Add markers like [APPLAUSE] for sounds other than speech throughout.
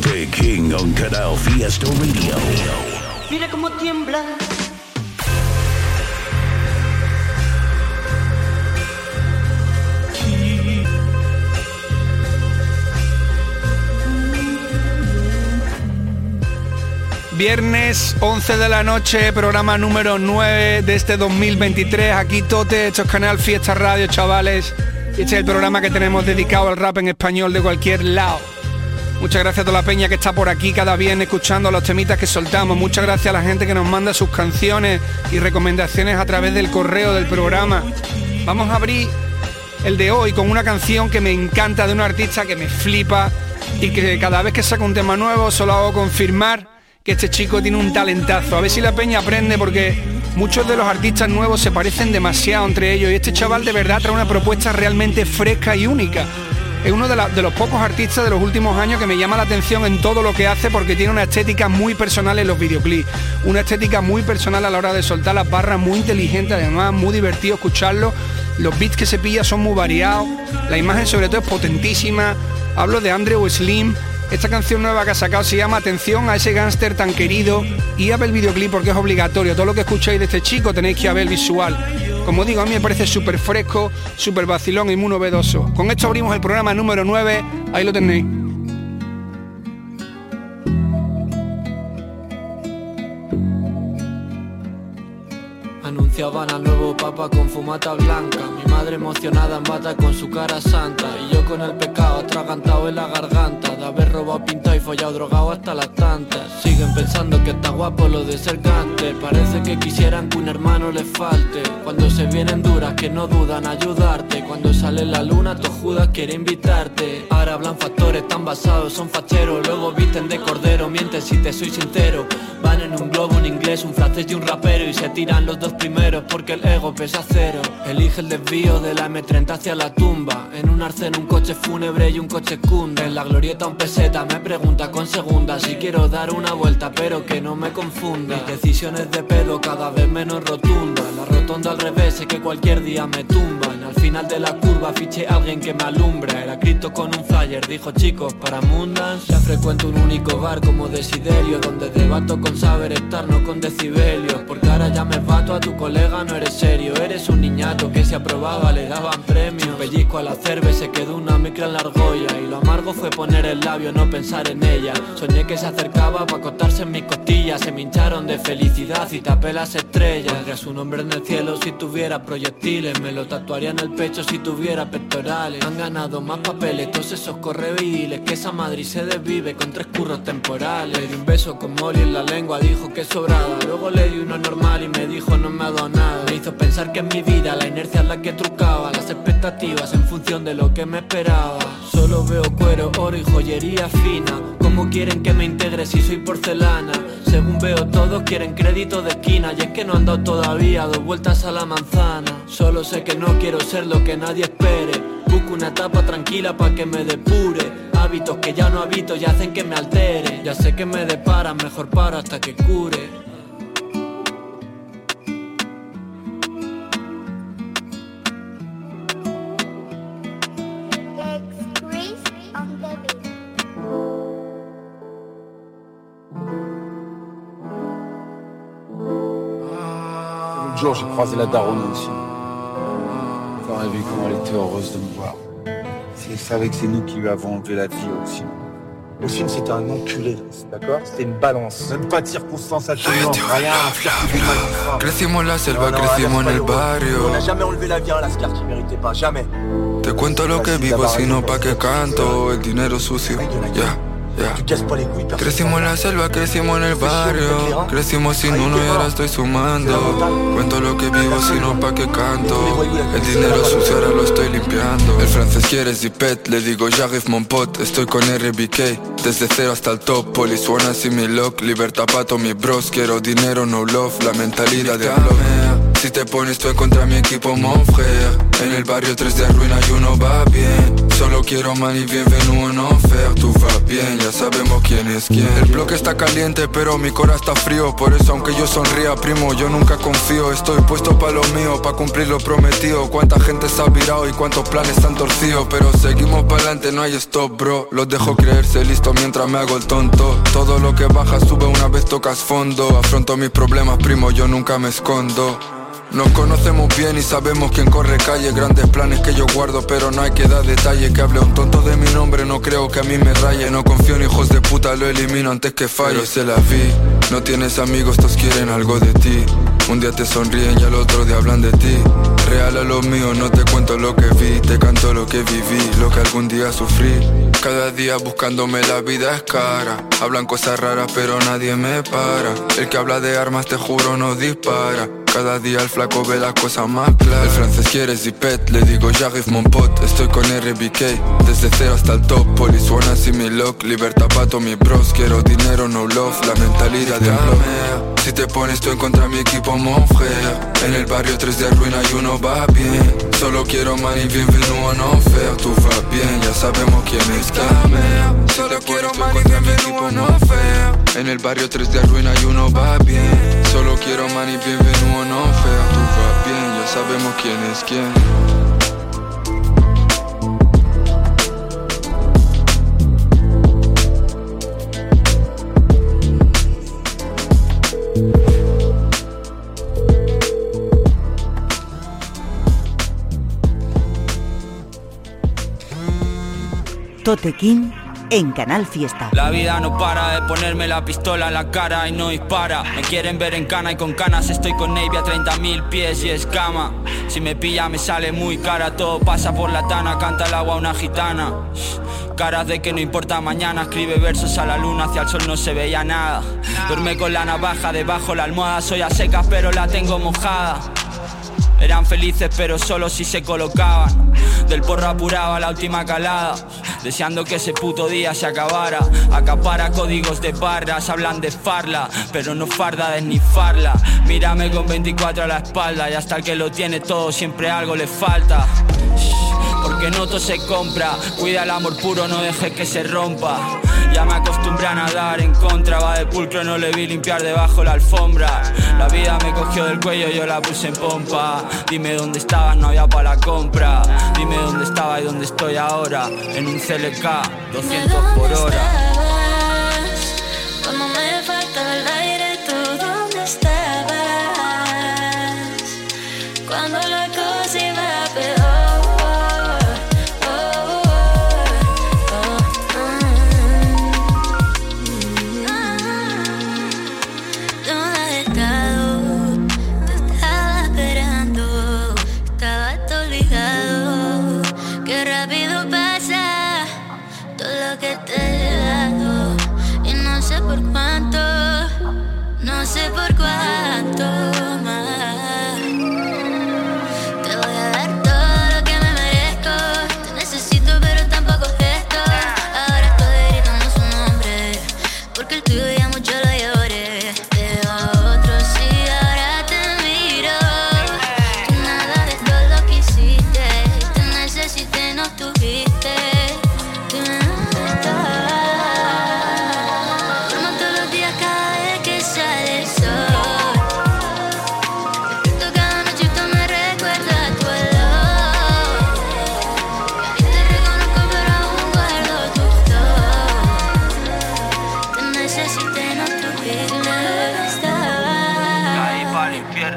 Tote King on Canal Fiesta Radio. Mira cómo tiembla. Viernes 11 de la noche, programa número 9 de este 2023. Aquí Tote, esto es Canal Fiesta Radio, chavales. Este es el programa que tenemos dedicado al rap en español de cualquier lado. Muchas gracias a toda la peña que está por aquí cada viernes escuchando los temitas que soltamos. Muchas gracias a la gente que nos manda sus canciones y recomendaciones a través del correo del programa. Vamos a abrir el de hoy con una canción que me encanta de un artista que me flipa y que cada vez que saca un tema nuevo solo hago confirmar que este chico tiene un talentazo. A ver si la peña aprende porque muchos de los artistas nuevos se parecen demasiado entre ellos y este chaval de verdad trae una propuesta realmente fresca y única. Es uno de, los pocos artistas de los últimos años que me llama la atención en todo lo que hace porque tiene una estética muy personal en los videoclips, una estética muy personal a la hora de soltar las barras, muy inteligente además, muy divertido escucharlo. Los beats que se pilla son muy variados, la imagen sobre todo es potentísima. Hablo de Andrew Slim, esta canción nueva que ha sacado se llama Atención a ese gángster tan querido y a ver el videoclip porque es obligatorio. Todo lo que escucháis de este chico tenéis que ver visual. Como digo, a mí me parece súper fresco, súper vacilón y muy novedoso. Con esto abrimos el programa número 9, ahí lo tenéis. Al nuevo papa con fumata blanca. Mi madre emocionada en bata con su cara santa. Y yo con el pecado atragantado en la garganta. De haber robado, pintado y follado drogado hasta las tantas. Siguen pensando que está guapo lo de ser Parece que quisieran que un hermano les falte. Cuando se vienen duras que no dudan ayudarte. Cuando sale la luna tu Judas quiere invitarte. Ahora hablan factores tan basados, son facheros. Luego visten de cordero, mienten si te soy sincero. Van en un globo, un inglés, un francés y un rapero. Y se tiran los dos primeros porque el ego pesa cero. Elige el desvío de la M30 hacia la tumba. En un arcén un coche fúnebre y un coche cunde En la glorieta un peseta me pregunta con segunda Si quiero dar una vuelta pero que no me confunda. Mis decisiones de pedo cada vez menos rotundas rotonda al revés sé que cualquier día me tumban. Al final de la curva fiché a alguien que me alumbra. Era Cristo con un flyer, dijo chicos para mundas Ya frecuento un único bar como Desiderio Donde debato con saber estar, no con decibelios Porque ahora ya me bato a tu colega, no eres serio. Eres un niñato que si aprobaba le daban premios. Un pellizco a la cerve se quedó una micra en la argolla. Y lo amargo fue poner el labio, no pensar en ella. Soñé que se acercaba para acostarse en mis costillas. Se me hincharon de felicidad y tapé las estrellas. Pondría su nombre en si tuviera proyectiles Me lo tatuaría en el pecho si tuviera pectorales. Han ganado más papeles todos esos correviles Que esa Madrid se desvive con tres curros temporales. Le di un beso con Molly en la lengua, dijo que sobrada Luego le di uno normal y me dijo no me ha dado nada Me hizo pensar que en mi vida la inercia es la que trucaba Las expectativas en función de lo que me esperaba. Solo veo cuero, oro y joyería fina ¿Cómo quieren que me integre si soy porcelana? Según veo todos quieren crédito de esquina. Y es que no han dado todavía dos vueltas a la manzana. Solo sé que no quiero ser lo que nadie espere. Busco una etapa tranquila pa' que me depure. Hábitos que ya no habito y hacen que me altere. Ya sé que me deparan, mejor paro hasta que cure L'autre jour, j'ai croisé la daronne aussi. T'aurais vu comment elle était heureuse de me voir. Si elle savait que c'est nous qui lui avons enlevé la vie aussi. Ossine, c'était un enculé, d'accord? C'était une balance. Même pas de circonstances atténuantes, rien. Crecimos la selva, crecimos en el barrio. On n'a jamais enlevé la vie à un Lascar qui méritait pas, jamais. Te cuento lo que vivo, sino pa' que canto. El dinero sucio, ya. Crecimos en la selva, crecimos en el barrio. Crecimos sin uno y ahora estoy sumando. Cuento lo que vivo, sino pa' que canto. El dinero sucio ahora lo estoy limpiando. El francés quiere zipet, le digo j'arrive mon pot. Estoy con RBK, desde cero hasta el top. Polisuana y mi lock, libertad pato mi bros. Quiero dinero, no love, la mentalidad de Si te pones tú en contra mi equipo, mon En el barrio 3 de ruina y uno va bien. Solo quiero money, bienvenido en enfer. Tú va bien, ya sabemos quién es quién. El bloque está caliente, pero mi cora está frío. Por eso aunque yo sonría, primo, yo nunca confío. Estoy puesto pa' lo mío, pa' cumplir lo prometido. Cuánta gente se ha virado y cuántos planes están torcidos Pero seguimos para adelante, no hay stop, bro. Los dejo creerse listo mientras me hago el tonto. Todo lo que baja sube una vez tocas fondo. Afronto mis problemas, primo, yo nunca me escondo nos conocemos bien y sabemos quién corre calle Grandes planes que yo guardo pero no hay que dar detalle Que hable un tonto de mi nombre no creo que a mí me raye. No confío en hijos de puta, lo elimino antes que falle. Pero se la vi, no tienes amigos, todos quieren algo de ti. Un día te sonríen y al otro día hablan de ti. Real a lo mío, no te cuento lo que vi Te canto lo que viví, lo que algún día sufrí. Cada día buscándome la vida es cara. Hablan cosas raras pero nadie me para. El que habla de armas te juro no dispara cada día el flaco ve las cosas más claras. El francés quiere zipet, le digo j'arrive mon pot Estoy con RBK, desde cero hasta el top Polisuana y mi lock, libertad pato mi bros Quiero dinero, no love, la mentalidad de Si te pones tú en contra mi equipo, mon frère. En el barrio 3 de ruina y uno va bien. Solo quiero money, bienvenido en enfer Tú vas bien, ya sabemos quién es quién Solo quiero money, bienvenido en enfer En el barrio 3 de ruina y uno va bien Solo quiero money, bienvenido en enfer Tú vas bien, ya sabemos quién es quién. Totequín en Canal Fiesta. La vida no para de ponerme la pistola en la cara y no dispara. Me quieren ver en cana y con canas estoy con Navy a 30.000 pies y escama. Si me pilla me sale muy cara, todo pasa por la tana, canta el agua una gitana. Caras de que no importa mañana, escribe versos a la luna, hacia el sol no se veía nada. Duerme con la navaja debajo la almohada, soy a secas pero la tengo mojada. Eran felices pero solo si se colocaban. Del porro apuraba la última calada. Deseando que ese puto día se acabara. Acapara códigos de barras, hablan de farla. Pero no farda de. Mírame con 24 a la espalda. Y hasta el que lo tiene todo siempre algo le falta. Porque no todo se compra. Cuida el amor puro, no dejes que se rompa. Ya me acostumbré a nadar en contra, va de pulcro, no le vi limpiar debajo la alfombra. La vida me cogió del cuello, yo la puse en pompa. Dime dónde estabas, no había para la compra. Dime dónde estaba y dónde estoy ahora. En un CLK, 200 por hora.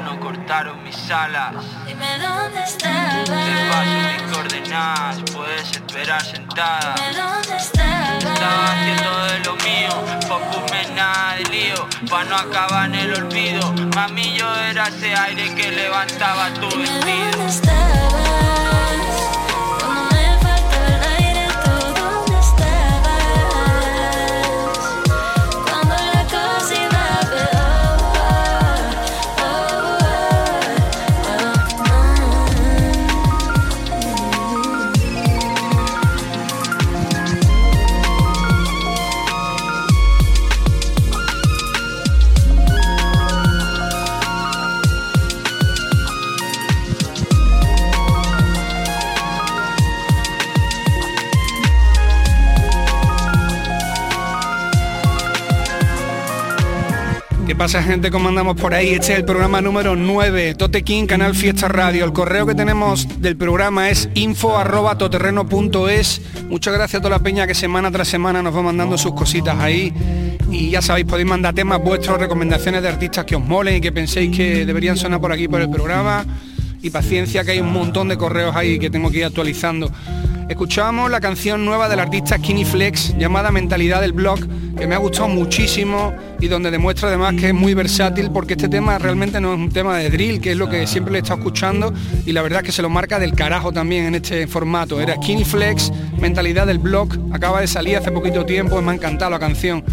Infierno, cortaron mis alas. Dime dónde estabas. Te paso mis coordenadas, puedes esperar sentada. Dime dónde estabas. Estaba haciendo de lo mío, focusme nada de lío, pa' no acabar en el olvido. Mami, yo era ese aire que levantaba tu Dime vestido. dónde pasa gente? ¿Cómo andamos por ahí? Este es el programa número 9, Tote King, Canal Fiesta Radio. El correo que tenemos del programa es info arroba toterreno.es. Muchas gracias a toda la peña que semana tras semana nos va mandando sus cositas ahí. Y ya sabéis, podéis mandar temas vuestros, recomendaciones de artistas que os molen y que penséis que deberían sonar por aquí por el programa. Y paciencia que hay un montón de correos ahí que tengo que ir actualizando. Escuchamos la canción nueva del artista Skinny Flex llamada Mentalidad del Blog, que me ha gustado muchísimo y donde demuestra además que es muy versátil porque este tema realmente no es un tema de drill, que es lo que siempre le he estado escuchando y la verdad es que se lo marca del carajo también en este formato. Era Skinny Flex, Mentalidad del Blog, acaba de salir hace poquito tiempo y me ha encantado la canción.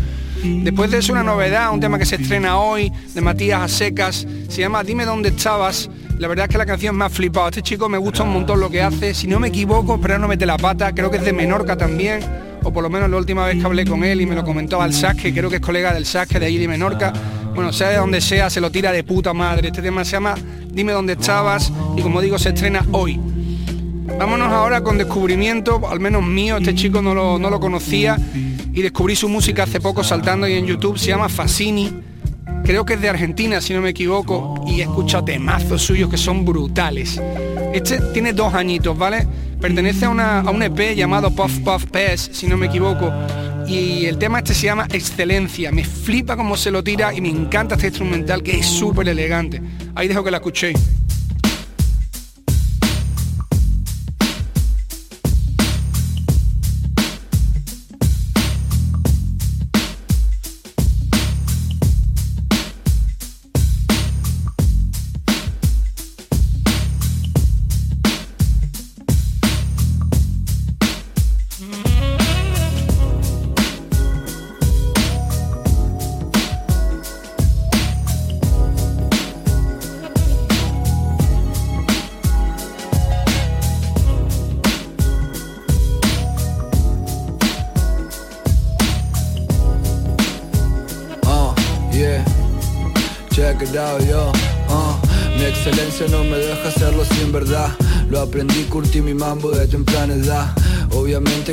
Después de eso una novedad, un tema que se estrena hoy de Matías Asecas, se llama Dime dónde estabas la verdad es que la canción me ha flipado. Este chico me gusta un montón lo que hace. Si no me equivoco, pero no mete la pata. Creo que es de Menorca también. O por lo menos la última vez que hablé con él y me lo comentó al que creo que es colega del Sasque de allí de Menorca. Bueno, sea de donde sea, se lo tira de puta madre. Este tema se llama Dime dónde estabas y como digo, se estrena hoy. Vámonos ahora con descubrimiento, al menos mío, este chico no lo, no lo conocía y descubrí su música hace poco saltando y en YouTube, se llama Fascini creo que es de Argentina, si no me equivoco, y he escuchado temazos suyos que son brutales. Este tiene dos añitos, ¿vale? Pertenece a, una, a un EP llamado Puff Puff Pass, si no me equivoco. Y el tema este se llama Excelencia. Me flipa cómo se lo tira y me encanta este instrumental que es súper elegante. Ahí dejo que la escuchéis.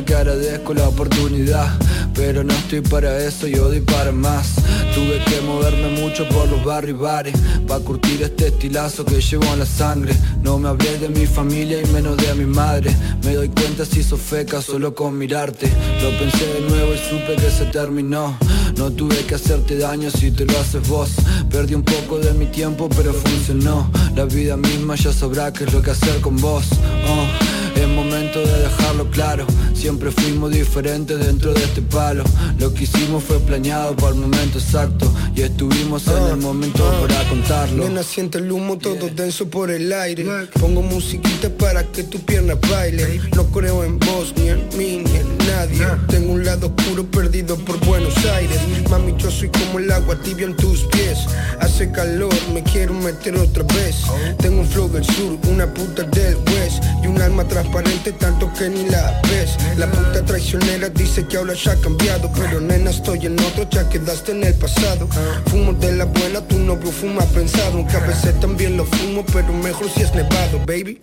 Que agradezco la oportunidad, pero no estoy para eso, yo doy para más. Tuve que moverme mucho por los barrios bares, para curtir este estilazo que llevo en la sangre. No me hablé de mi familia y menos de mi madre. Me doy cuenta si hizo feca solo con mirarte. Lo pensé de nuevo y supe que se terminó. No tuve que hacerte daño si te lo haces vos. Perdí un poco de mi tiempo, pero funcionó. La vida misma ya sabrá qué es lo que hacer con vos. Oh. Es momento de dejarlo claro, siempre fuimos diferentes dentro de este palo. Lo que hicimos fue planeado para el momento exacto y estuvimos en el momento para contarlo. Nena siente el humo todo denso por el aire. Pongo musiquita para que tu pierna baile. No creo en vos, ni en mí, ni en nadie. Tengo un lado oscuro perdido por Buenos Aires. Mami, yo soy como el agua tibia en tus pies. Hace calor, me quiero meter otra vez. Tengo un flow del sur, una puta del west. Y un alma transparente tanto que ni la ves. La puta traicionera dice que ahora ya ha cambiado. Pero nena estoy en otro, ya quedaste en el pasado. Fumo de la buena, tu novio fuma pensado Aunque a veces también lo fumo, pero mejor si es nevado, baby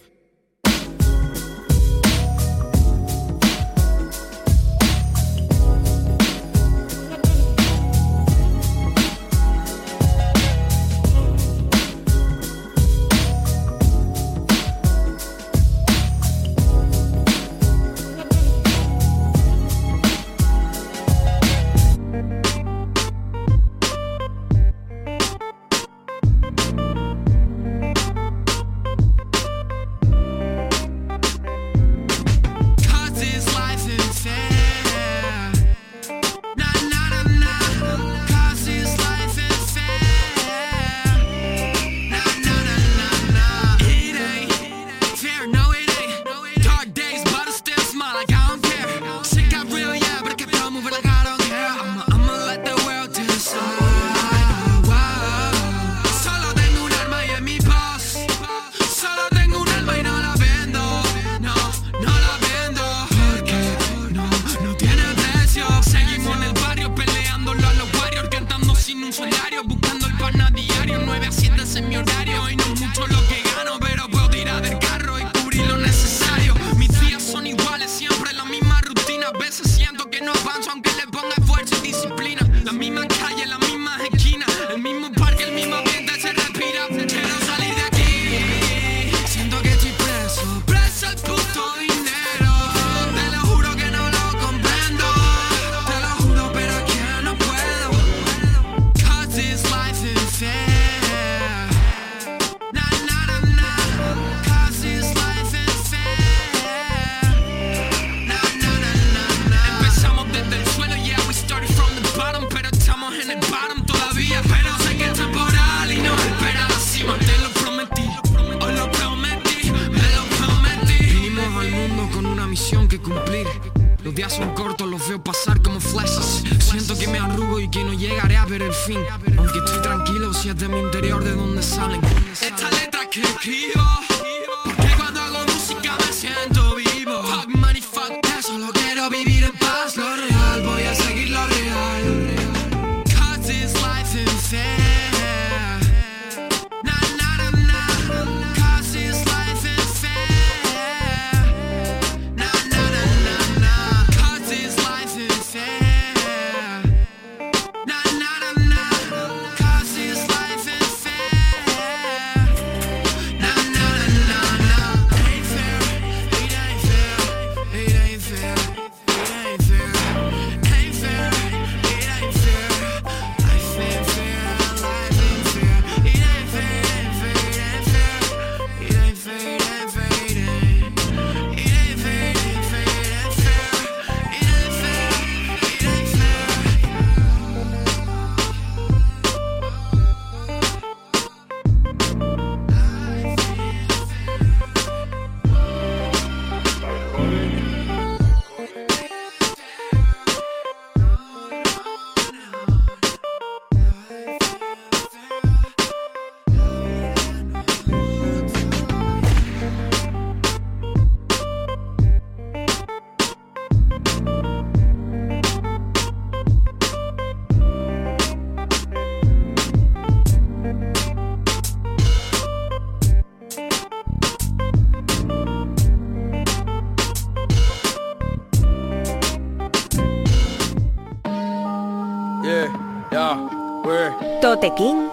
King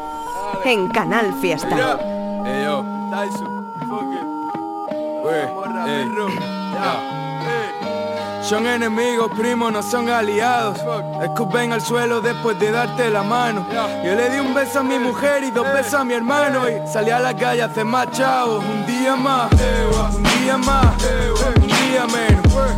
en Canal Fiesta. Yeah. Son enemigos, primos, no son aliados. Escupen al suelo después de darte la mano. Yo le di un beso a mi mujer y dos besos a mi hermano. Y salí a la calle a hacer más chavos. Un día más, un día más, un día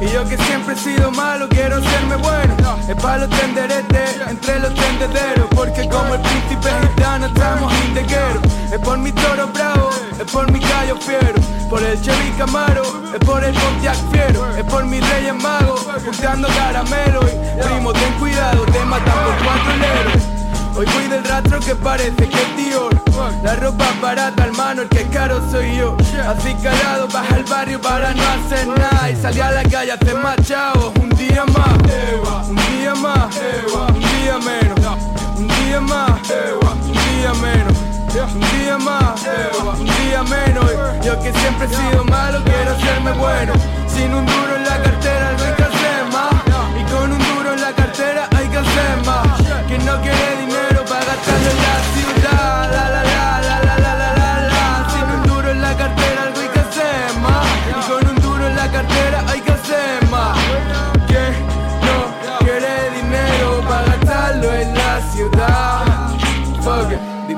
Y yo que siempre he sido malo, quiero serme bueno. Es para los tenderetes, entre los tendederos. Porque como el príncipe gitano estamos indequeros. Es por mi toro bravo, es por mi gallo fiero. Por el Chevy Camaro, es por el Pontiac fiero. Es por mis reyes magos, punteando caramelo. Primo, ten cuidado, te matan por cuatro leros. Hoy voy del rastro que parece que es Dior. La ropa barata, hermano, el que es caro soy yo. Así calado, baja al barrio para no hacer nada. Y salí a la calle a hacer más Un día más, un día más, un día menos. Un día más, un día menos. Un día más, un día menos. Yo que siempre he sido malo, quiero serme bueno. Sin un duro en la cartera no hay que hacer más. Y con un duro en la cartera hay que hacer más. Quien no quiere ciudad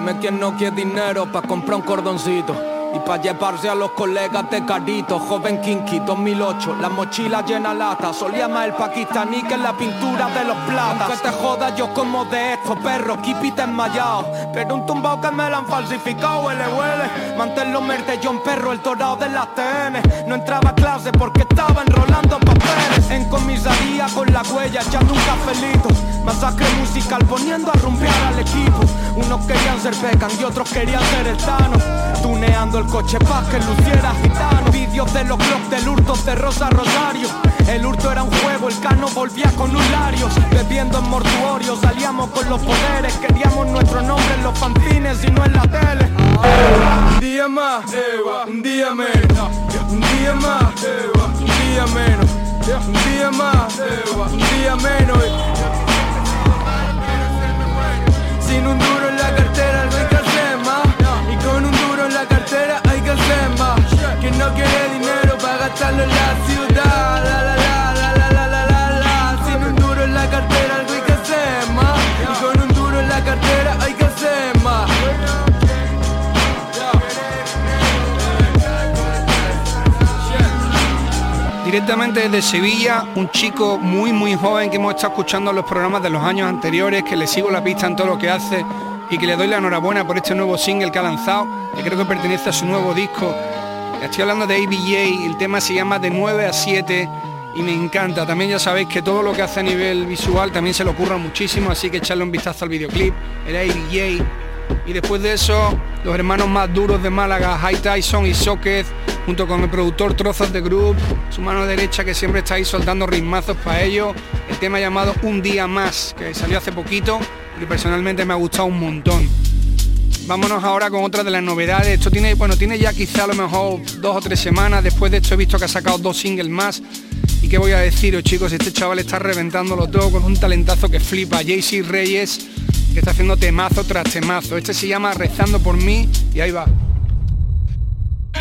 Dime quién no quiere dinero para comprar un cordoncito y para llevarse a los colegas de carito. Joven Kinky 2008, la mochila llena lata. Solía más el pakistaní que la pintura de los platas. Aunque te joda yo como de esto, perro, keep it enmayado Pero un tumbao que me lo han falsificado, huele, huele. Manténlo merde, John Perro, el dorado de las TN No entraba a clase porque estaba enrolando papeles En comisaría con la huella echando un cafelito. Masacre musical poniendo a rumbear al equipo. Unos querían ser vegan y otros querían ser el Thanos Tuneando el coche pa' que luciera gitano. Vídeos de los clubs del hurto de Rosa Rosario. El hurto era un juego, el cano volvía con un larios Bebiendo en mortuorio, salíamos con los poderes. Queríamos nuestro nombre en los fanzines y no en la tele. Un día más, un día menos. Un día más, un día menos Un día más, un día menos. Sin un duro en la cartera no hay que Y con un duro en la cartera hay que hacer más. Quien no quiere dinero para gastarlo en la ciudad. La la la la la la la la la. Sin un duro en la cartera Directamente desde Sevilla, un chico muy muy joven que hemos estado escuchando los programas de los años anteriores, que le sigo la pista en todo lo que hace y que le doy la enhorabuena por este nuevo single que ha lanzado, que creo que pertenece a su nuevo disco. Estoy hablando de ABJ, el tema se llama De 9 a 7 y me encanta. También ya sabéis que todo lo que hace a nivel visual también se le ocurra muchísimo, así que echarle un vistazo al videoclip, el ADJ. Y después de eso, los hermanos más duros de Málaga, High Tyson y Socket, junto con el productor Trozos de Group, su mano derecha que siempre está ahí soltando ritmazos para ellos, el tema llamado Un Día Más, que salió hace poquito y que personalmente me ha gustado un montón. Vámonos ahora con otra de las novedades. Esto tiene, bueno, tiene ya quizá a lo mejor dos o tres semanas. Después de esto he visto que ha sacado dos singles más. ¿Y qué voy a deciros, chicos? Este chaval está reventándolo todo con un talentazo que flipa. JC Reyes, que está haciendo temazo tras temazo. Este se llama Rezando por mí y ahí va.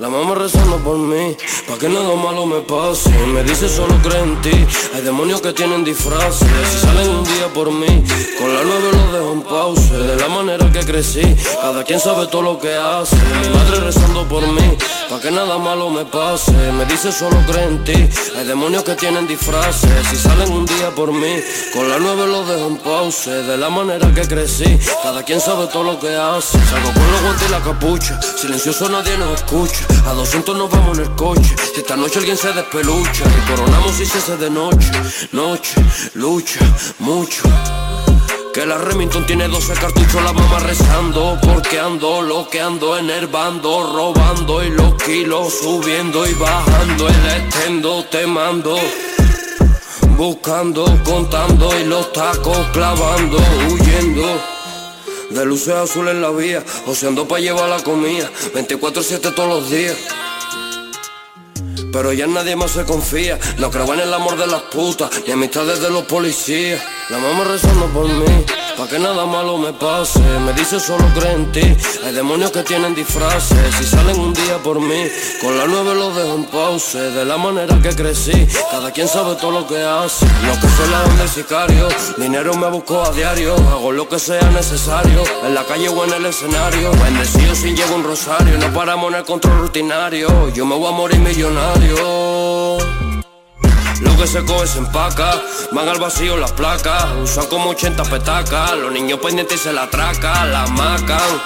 La mamá rezando por mí Pa' que nada malo me pase. Me dice solo cree en ti Hay demonios que tienen disfraces. Si salen un día por mí Con la nueve los dejo en pause. De la manera que crecí Cada quien sabe todo lo que hace. Mi madre rezando por mí Pa' que nada malo me pase. Me dice solo cree en ti Hay demonios que tienen disfraces. Si salen un día por mí Con la nueve los dejo en pause. De la manera que crecí Cada quien sabe todo lo que hace. Salgo con los guantes y la capucha. Silencioso nadie nos escucha A 200 nos vamos en el coche. Si esta noche alguien se despelucha Y coronamos si se hace de noche. Noche, lucha, mucho. Que la Remington tiene 12 cartuchos, la mamá rezando. Porque ando loqueando, enervando, robando Y los kilos subiendo y bajando. El estendo te mando. Buscando, contando y los tacos clavando Huyendo de luces azules en la vía, oceando pa' llevar la comida 24-7 todos los días. Pero ya nadie más se confía No creo en el amor de las putas Ni amistades de los policías. La mamá rezando por mí Pa' que nada malo me pase. Me dice solo cree en ti. Hay demonios que tienen disfraces Si salen un día por mí. Con la nueve los dejo en pause De la manera que crecí. Cada quien sabe todo lo que hace. Lo que se la del sicario Dinero me busco a diario. Hago lo que sea necesario En la calle o en el escenario. Bendecido sin llego un rosario No paramos en el control rutinario. Yo me voy a morir millonario lo que se coge se empaca, van al vacío las placas, usan como 80 petacas, los niños pendientes se la atracan, la macan.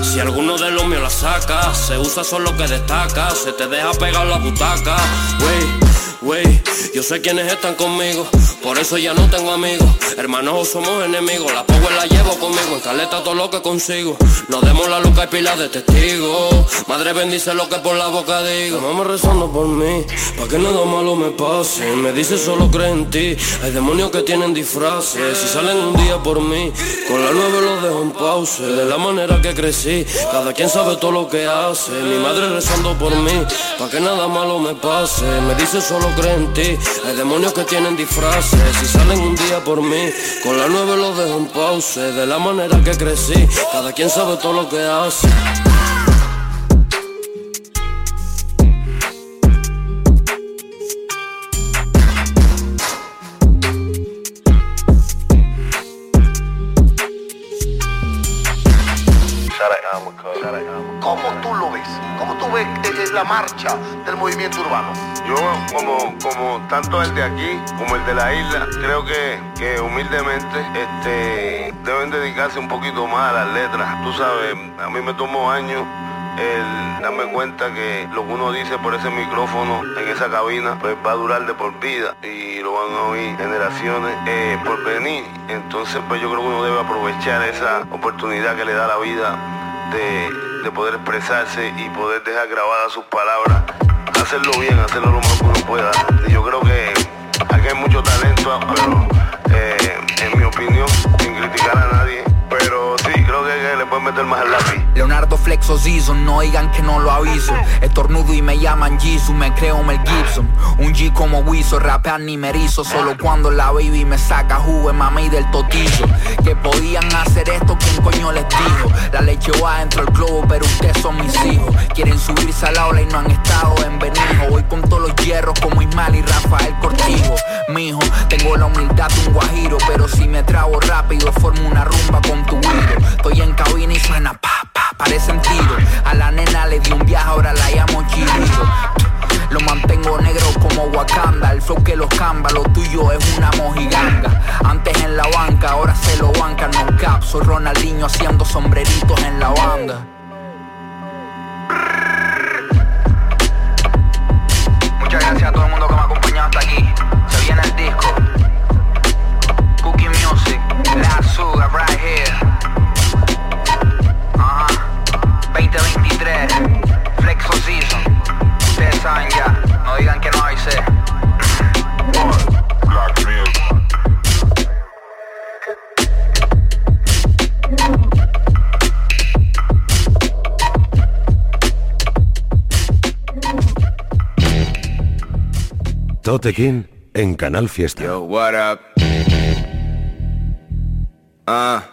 Si alguno de los míos la saca, se usa solo que destaca, se te deja pegar la butaca, wey. Wey, yo sé quiénes están conmigo, por eso ya no tengo amigos. Hermanos somos enemigos, la power la llevo conmigo, en caleta todo lo que consigo. Nos demos la luca y pila de testigos. Madre bendice lo que por la boca digo. Mamá rezando por mí, pa' que nada malo me pase. Me dice solo cree en ti, hay demonios que tienen disfraces. Si salen un día por mí, con la nueve los dejo en pause. De la manera que crecí, cada quien sabe todo lo que hace. Mi madre rezando por mí, pa' que nada malo me pase. Me dice solo cree en ti, hay demonios que tienen disfraces. Si salen un día por mí, con la nueve los dejo en pause. De la manera que crecí, cada quien sabe todo lo que hace. Marcha del movimiento urbano? Yo, como, como tanto el de aquí como el de la isla, creo que, que humildemente este, deben dedicarse un poquito más a las letras. Tú sabes, a mí me tomó años el darme cuenta que lo que uno dice por ese micrófono en esa cabina pues va a durar de por vida y lo van a oír generaciones eh, por venir entonces pues yo creo que uno debe aprovechar esa oportunidad que le da la vida de, de poder expresarse y poder dejar grabadas sus palabras. Hacerlo bien hacerlo lo mejor que uno pueda. Yo creo que aquí hay mucho talento pero eh, en mi opinión sin criticar a nadie. Pero sí creo que, que le pueden meter más al lápiz Leonardo Flexo season, no digan que no lo aviso. Estornudo y me llaman Jisoo, me creo Mel Gibson. Un G como Wiso, rapear ni merizo Solo cuando la baby me saca jugo mami del totillo. Que podían hacer esto, ¿quién coño les dijo? La leche va dentro del globo, pero ustedes son mis hijos. Quieren subirse a la ola y no han estado en Benijo Voy con todos los hierros como Ismael y Rafael Cortijo. Mijo, tengo la humildad de un guajiro Pero si me trago rápido, formo una rumba con tu hilo Estoy en cabina y suena pa, pa, parece tiro. A la nena le di un viaje, ahora la llamo chilito lo mantengo negro como Wakanda El flow que los camba, lo tuyo es una mojiganga. Antes en la banca, ahora se lo bancan No cap, soy Ronaldinho haciendo sombreritos en la banda 2023 Flexo Season Ustedes saben ya, no digan que no avisé Tote King en Canal Fiesta. Yo, what up? Ah.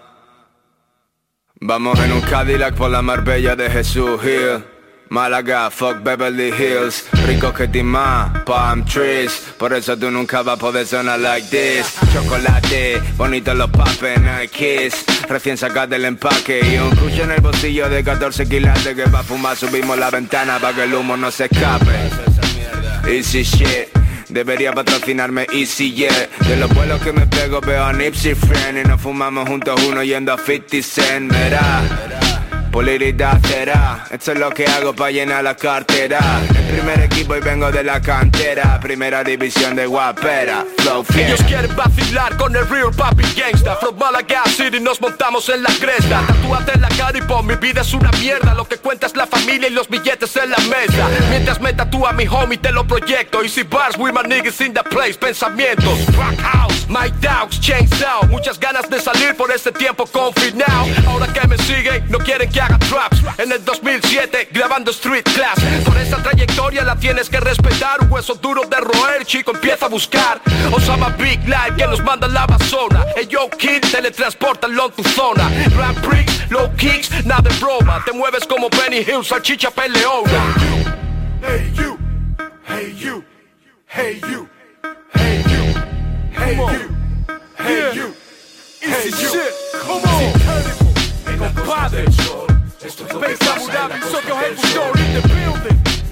Vamos en un Cadillac por la Marbella de Jesús Hill. Málaga, fuck Beverly Hills. Rico que más, palm trees. Por eso tú nunca vas a poder sonar like this. Chocolate, bonito los papes, no kiss. Recién sacado del empaque Y un cucho en el bolsillo de 14 quilates Que va a fumar, subimos la ventana para que el humo no se escape. Easy shit Debería patrocinarme Easy Yeah. De los vuelos que me pego veo a Nipsey Friend Y nos fumamos juntos uno yendo a 50 Cent. Verá Polaridad será, esto es lo que hago para llenar la cartera. El primer equipo y vengo de la cantera. Primera división de guapera, flow fiel. Ellos quieren vacilar con el real papi gangsta. From Malaga City nos montamos en la cresta. Tatúate en la cara y pon mi vida es una mierda. Lo que cuenta es la familia y los billetes en la mesa. Mientras me tatúa mi homie te lo proyecto. Y si bars with my niggas in the place Pensamientos, rock house, my dogs, chainsaw Muchas ganas de salir por este tiempo confinado. Ahora que me siguen no quieren que haga traps. En el 2007 grabando Street Class. Por esa trayectoria la tienes que respetar. Un hueso duro de roer, chico empieza a buscar. Osama Big Life que nos manda la basona El Yo Kid en tu zona. Grand Prix, low kicks, nada de broma. Te mueves como Benny Hill, salchicha peleona. Hey you, hey you, hey you, hey you, hey you, hey you, hey you, come on. compadre Esto es lo que pasa en la costa del sol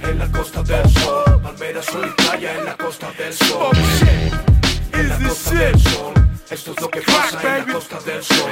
En la costa del sol Palmera, sol y playa en la costa del sol En la costa del sol Esto es lo que pasa en la costa del sol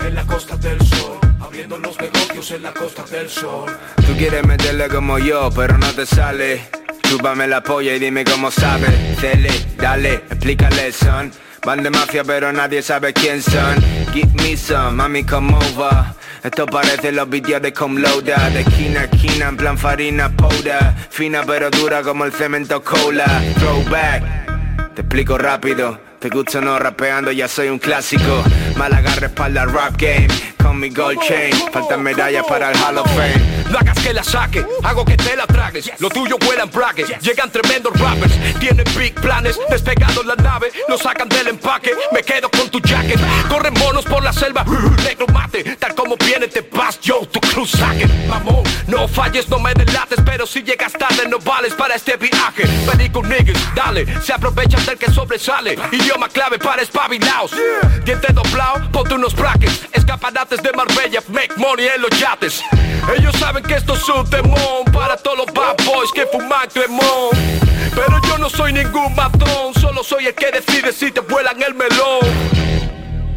En la costa del sol Abriendo los negocios en la costa del sol Tú quieres meterle como yo, pero no te sale. Chúpame la polla y dime cómo sabes Dele, dale, explícale son Van de mafia pero nadie sabe quién son. Give me some, mami come over. Esto parece los vídeos de Comloader De esquina a esquina en plan farina powder. Fina pero dura como el cemento cola. Throwback. Te explico rápido. Te gusta no rapeando ya soy un clásico. Málaga respalda rap game Con mi gold chain. Faltan medallas para el Hall of Fame. No hagas que la saque, hago que te la tragues Lo tuyo vuelan braques, llegan tremendos rappers Tienen big planes, despegado la nave Lo sacan del empaque, me quedo con tu jacket. Corren monos por la selva, [LAUGHS] negro mate. Tal como viene te vas, yo, tu cruz saque. Mamón, no falles, no me delates Pero si llegas tarde no vales para este viaje. Vení con niggas, dale, se aprovechan del que sobresale. Idioma clave para espabilaos. Diente doblado, ponte unos brackets De Marbella, make money en los yates Ellos saben que esto es un temón Para todos los bad boys que fuman cremón Pero yo no soy ningún matón Solo soy el que decide si te vuelan el melón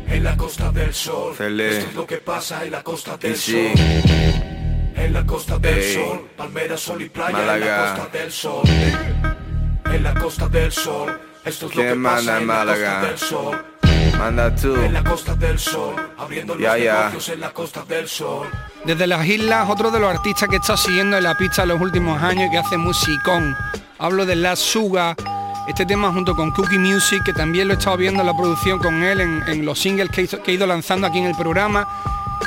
En la costa del sol Fele. Esto es lo que pasa en la costa del sí. sol En la costa del Ey. sol Palmera, sol y playa en Málaga. la costa del sol En la costa del sol Esto es lo que ¿Quién manda pasa en en la Málaga? costa del sol Manda tú En la costa del sol Abriendo los Ya, ya. negocios en la costa del sol Desde las islas, otro de los artistas que está siguiendo en la pista en los últimos años y que hace musicón. Hablo de La Suga, este tema junto con Cookie Music, que también lo he estado viendo en la producción con él, en, en los singles que, hizo- que he ido lanzando aquí en el programa.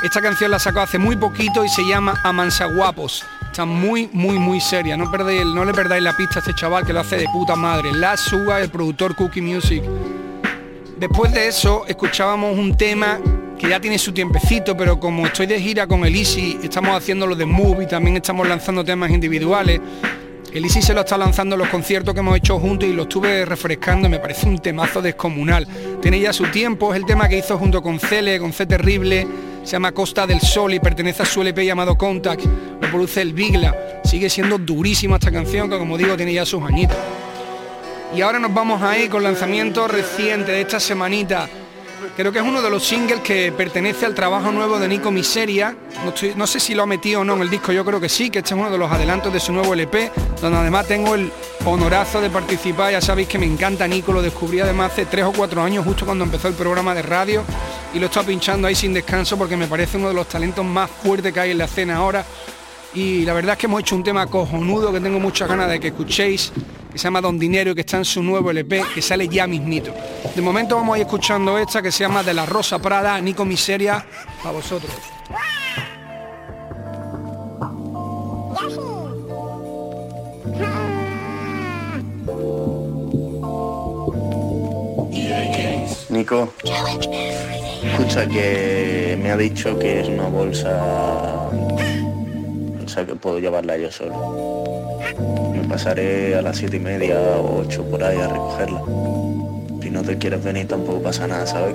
Esta canción la sacó hace muy poquito y se llama Amansa Guapos. Está muy, muy, muy seria. No, perdéis, no le perdáis la pista a este chaval que lo hace de puta madre. La Suga, el productor Cookie Music. Después de eso escuchábamos un tema que ya tiene su tiempecito, pero como estoy de gira con el Easy, estamos haciendo lo de Move y también estamos lanzando temas individuales. El Easy se lo está lanzando en los conciertos que hemos hecho juntos y lo estuve refrescando me parece un temazo descomunal. Tiene ya su tiempo, es el tema que hizo junto con Cele, con C Terrible, se llama Costa del Sol y pertenece a su LP llamado Contact, lo produce el Bigla. Sigue siendo durísima esta canción que como digo tiene ya sus añitos. Y ahora nos vamos ahí con lanzamiento reciente de esta semanita. Creo que es uno de los singles que pertenece al trabajo nuevo de Nico Miseria. No, sé si lo ha metido o no en el disco, yo creo que sí, que este es uno de los adelantos de su nuevo LP, donde además tengo el honorazo de participar. Ya sabéis que me encanta Nico, lo descubrí además hace tres o cuatro años, justo cuando empezó el programa de radio, y lo está pinchando ahí sin descanso porque me parece uno de los talentos más fuertes que hay en la escena ahora. Y la verdad es que hemos hecho un tema cojonudo que tengo muchas ganas de que escuchéis que se llama Don Dinero y que está en su nuevo LP que sale ya mismito. De momento vamos a ir escuchando esta que se llama De la Rosa Prada, Nico Miseria, a vosotros. Nico, escucha que me ha dicho que es una bolsa, bolsa que puedo llevarla yo solo pasaré a las siete y media o ocho por ahí a recogerla. Si no te quieres venir tampoco pasa nada, ¿sabes?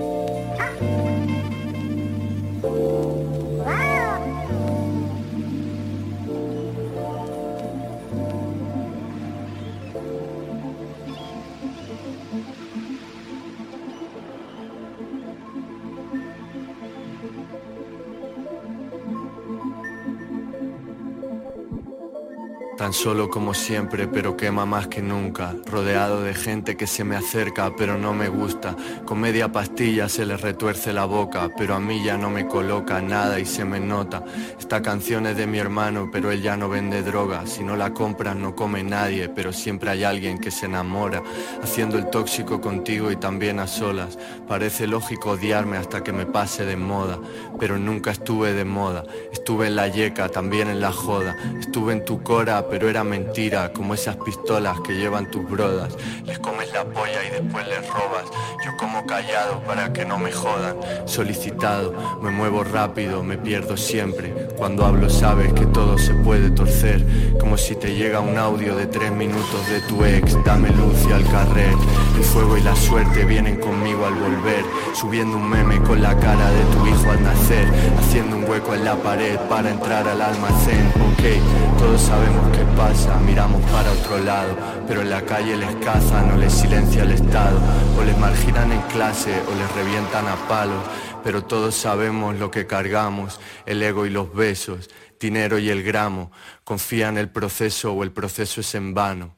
Solo como siempre, pero quema más que nunca. Rodeado de gente que se me acerca, pero no me gusta. Con media pastilla se le retuerce la boca, pero a mí ya no me coloca nada y se me nota. Esta canción es de mi hermano, pero él ya no vende droga. Si no la compras no come nadie, pero siempre hay alguien que se enamora. Haciendo el tóxico contigo y también a solas. Parece lógico odiarme hasta que me pase de moda, pero nunca estuve de moda. Estuve en la yeca, también en la joda. Estuve en tu cora, pero era mentira, como esas pistolas que llevan tus brodas. Les comes la polla y después les robas. Yo como callado para que no me jodan. Solicitado, me muevo rápido, me pierdo siempre. Cuando hablo sabes que todo se puede torcer. Como si te llega un audio de tres minutos de tu ex. Dame luz y al carrer. El fuego y la suerte vienen conmigo al volver. Subiendo un meme con la cara de tu hijo al nacer. Haciendo un hueco en la pared para entrar al almacén. Ok, todos sabemos que pasa, miramos para otro lado, pero en la calle les cazan o les silencia el Estado, o les marginan en clase o les revientan a palos, pero todos sabemos lo que cargamos, el ego y los besos, dinero y el gramo, confía en el proceso o el proceso es en vano.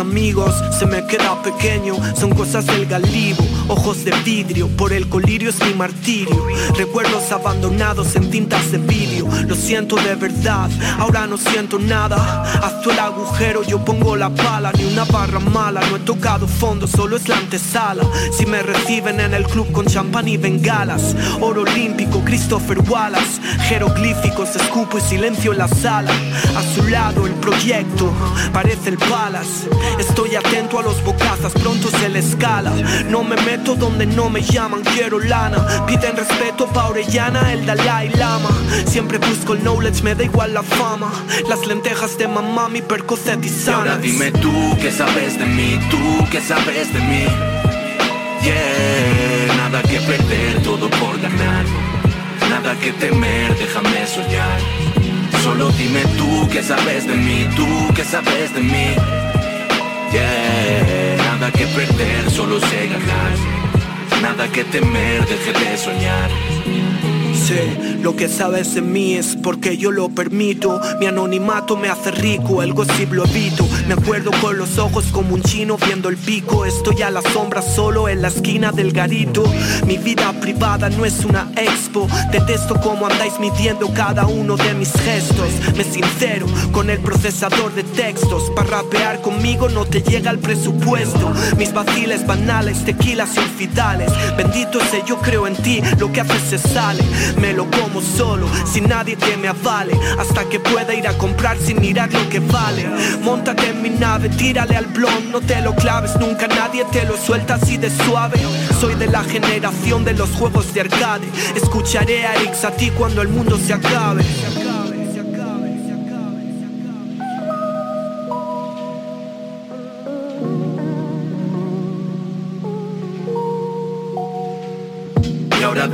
Amigos. Se me queda pequeño, son cosas del galibo. Ojos de vidrio, por el colirio es mi martirio. Recuerdos abandonados en tintas de vídeo. Lo siento de verdad, ahora no siento nada. Haz el agujero, yo pongo la pala. Ni una barra mala, no he tocado fondo, solo es la antesala. Si me reciben en el club con champán y bengalas. Oro olímpico, Christopher Wallace. Jeroglíficos, escupo y silencio en la sala. A su lado el proyecto, parece el Palace. Estoy atento a los bocazas, pronto se le escala. No me donde no me llaman, quiero lana. Piden respeto pa' Orellana, el Dalai Lama. Siempre busco el knowledge, me da igual la fama. Las lentejas de mamá, mi percocet y Y ahora dime tú qué sabes de mí, tú qué sabes de mí. Yeah, nada que perder, todo por ganar. Nada que temer, déjame soñar. Solo dime tú qué sabes de mí, tú qué sabes de mí. Yeah, nada que perder, solo sé ganar. Nada que temer, deje de soñar. Lo que sabes de mí es porque yo lo permito. Mi anonimato me hace rico, el gossip lo evito. Me acuerdo con los ojos como un chino viendo el pico. Estoy a la sombra solo en la esquina del garito. Mi vida privada no es una expo. Detesto cómo andáis midiendo cada uno de mis gestos. Me sincero con el procesador de textos. Para rapear conmigo no te llega el presupuesto. Mis vaciles banales, tequilas infidales. Bendito sé, yo creo en ti, lo que haces se sale. Me lo como solo, sin nadie que me avale. Hasta que pueda ir a comprar sin mirar lo que vale. Montate en mi nave, tírale al blon, no te lo claves, nunca nadie te lo suelta así de suave. Soy de la generación de los juegos de arcade. Escucharé a Eric ti cuando el mundo se acabe.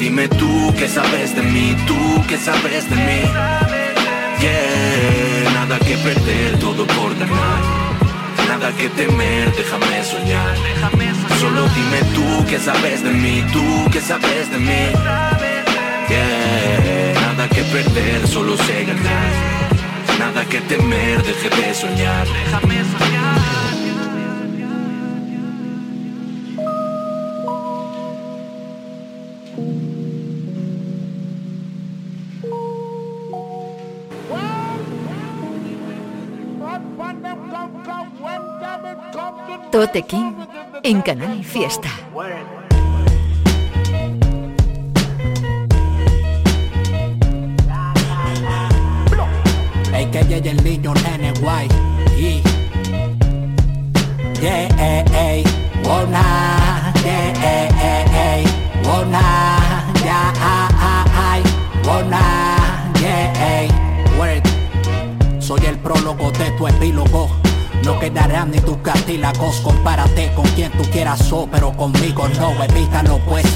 Dime tú qué sabes de mí, tú qué sabes de mí. Yeah, nada que perder, todo por ganar. Nada que temer, déjame soñar. Solo dime tú qué sabes de mí, tú qué sabes de mí. Yeah, nada que perder, solo sé ganar. Nada que temer, deje de soñar. Déjame soñar. Tote en Canal Fiesta. Llegue el niño nene guay. Y yeah, ey, ey, wona, yeah, ey, ey, ey, wona, ya, ah, ah, ay, wona, yeah, ey, word. Soy el prólogo de tu epílogo. No quedarán ni tus cartílagos Compárate con quien tú quieras oh, Pero conmigo no, evítalo pues.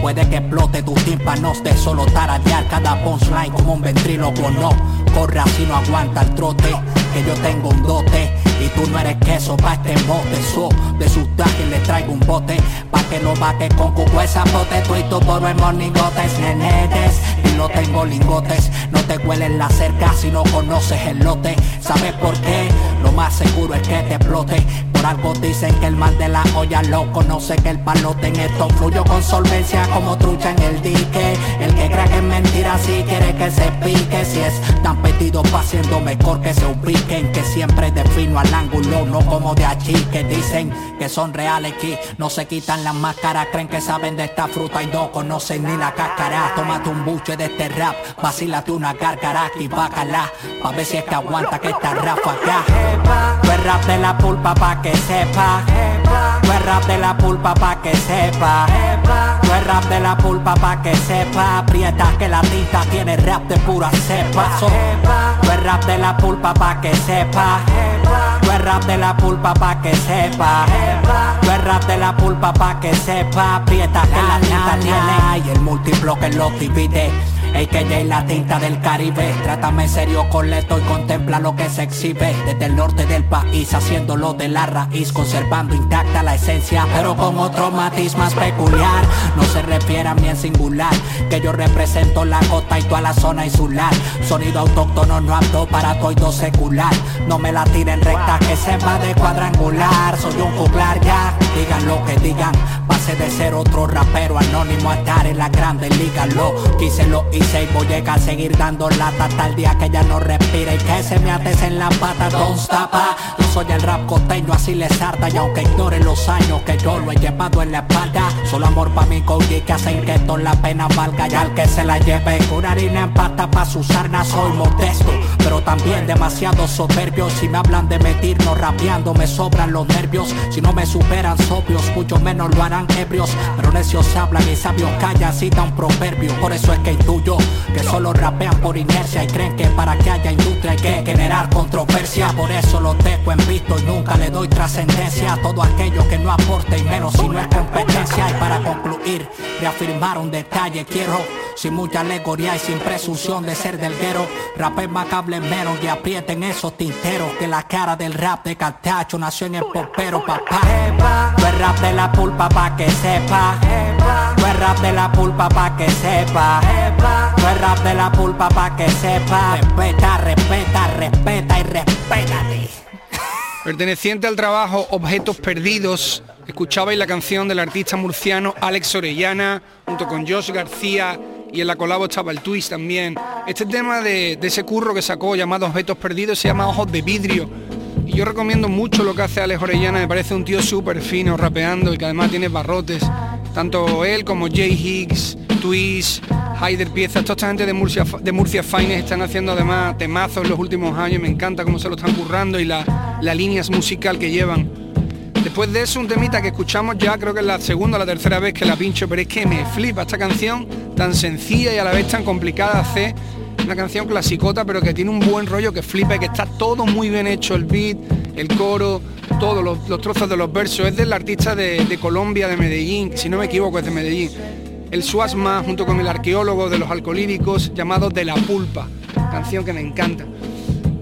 Puede que explote tus tímpanos de solo tararear cada punchline como un ventrílogo No, corra si no aguanta el trote Que yo tengo un dote y tú no eres queso pa' este mote So, de sus trajes le traigo un bote Pa' que lo baque con cuco esa bote Tú y tu poro en monigotes, nenetes Y no tengo lingotes. No te huelen la cerca si no conoces el lote. ¿Sabes por qué? Lo más seguro es que te explote Algo dicen que el mal de la olla lo conoce Que el palote en esto fluyo con solvencia como trucha en el dique. El que crea que es mentira si quiere que se pique. Si es tan petido pa' siendo mejor que se ubiquen Que siempre defino al ángulo, no como de allí Que dicen que son reales aquí No se quitan las máscaras, creen que saben de esta fruta Y no conocen ni la cáscara. Tómate un buche de este rap, vacílate una gárgara Y bácala, pa' ver si es que aguanta que esta ráfaga. Tú es rap de la pulpa pa' que sepa Tú es rap de la pulpa pa' que sepa. Tú es rap de la pulpa pa' que sepa. Aprieta que la tinta tiene rap de pura cepa. Tú es rap de la pulpa pa' que sepa. Tú es rap de la pulpa pa' que sepa. Tú es rap de la pulpa pa' que sepa. Aprieta que la tinta tiene Y el múltiplo que lo divide AKJ la tinta del Caribe. Trátame serio con leto y contempla lo que se exhibe. Desde el norte del país haciéndolo de la raíz Conservando intacta la esencia pero con otro matiz más peculiar. No se refiere a mí en singular Que yo represento la costa y toda la zona insular. Sonido autóctono no apto para todo secular. No me la tiren recta que se va de cuadrangular. Soy un juglar ya, digan lo que digan. Pase de ser otro rapero anónimo a estar en la grande liga. Lo quise, y voy a seguir dando lata Hasta el día que ya no respire y que se me ates en la pata. Don't stop, yo soy el rap costeño así les harta Y aunque ignoren los años que yo lo he llevado en la espalda Solo amor pa' mi cogi que hacen que toda la pena valga Y al que se la lleve con harina en pata pa' su sarna soy modesto Pero también demasiado soberbio. Si me hablan de metirnos rapeando me sobran los nervios. Si no me superan sobrios mucho menos lo harán ebrios. Pero necios hablan y sabios callan cita un proverbio. Por eso es que intuyo que solo rapean por inercia Y creen que para que haya industria hay que generar controversia. Por eso lo dejo en visto y nunca le doy trascendencia A todo aquello que no aporte y menos si no es competencia. Y para concluir, reafirmar un detalle Quiero sin mucha alegoría y sin presunción de ser del guero Rapen macable menos y aprieten esos tinteros Que la cara del rap de Cartacho nació en el popero papá. No es rap de la pulpa pa' que sepa rap de la pulpa pa' que sepa No es rap de la pulpa pa' que sepa Respeta, respeta, respeta y respétate Perteneciente al trabajo Objetos Perdidos, escuchabais la canción del artista murciano Alex Orellana, junto con Josh García y en la colabo estaba el twist también. Este tema de, de ese curro que sacó llamado Objetos Perdidos se llama Ojos de Vidrio. Y yo recomiendo mucho lo que hace Alex Orellana, me parece un tío súper fino rapeando y que además tiene barrotes. Tanto él como Jay Higgs, Twist, Haider Piezas, toda esta gente de Murcia, de Murcia Fines están haciendo además temazos en los últimos años, me encanta cómo se lo están currando y la, la línea musical que llevan. Después de eso, un temita que escuchamos ya, creo que es la segunda o la tercera vez que la pincho, pero es que me flipa esta canción tan sencilla y a la vez tan complicada de hacer. Una canción clasicota, pero que tiene un buen rollo que flipa y que está todo muy bien hecho, el beat, el coro, todos los, trozos de los versos. Es del artista de, de Colombia, de Medellín, si no me equivoco es de Medellín. El Suasma, junto con el arqueólogo de los alcolíricos, llamado De la Pulpa, canción que me encanta.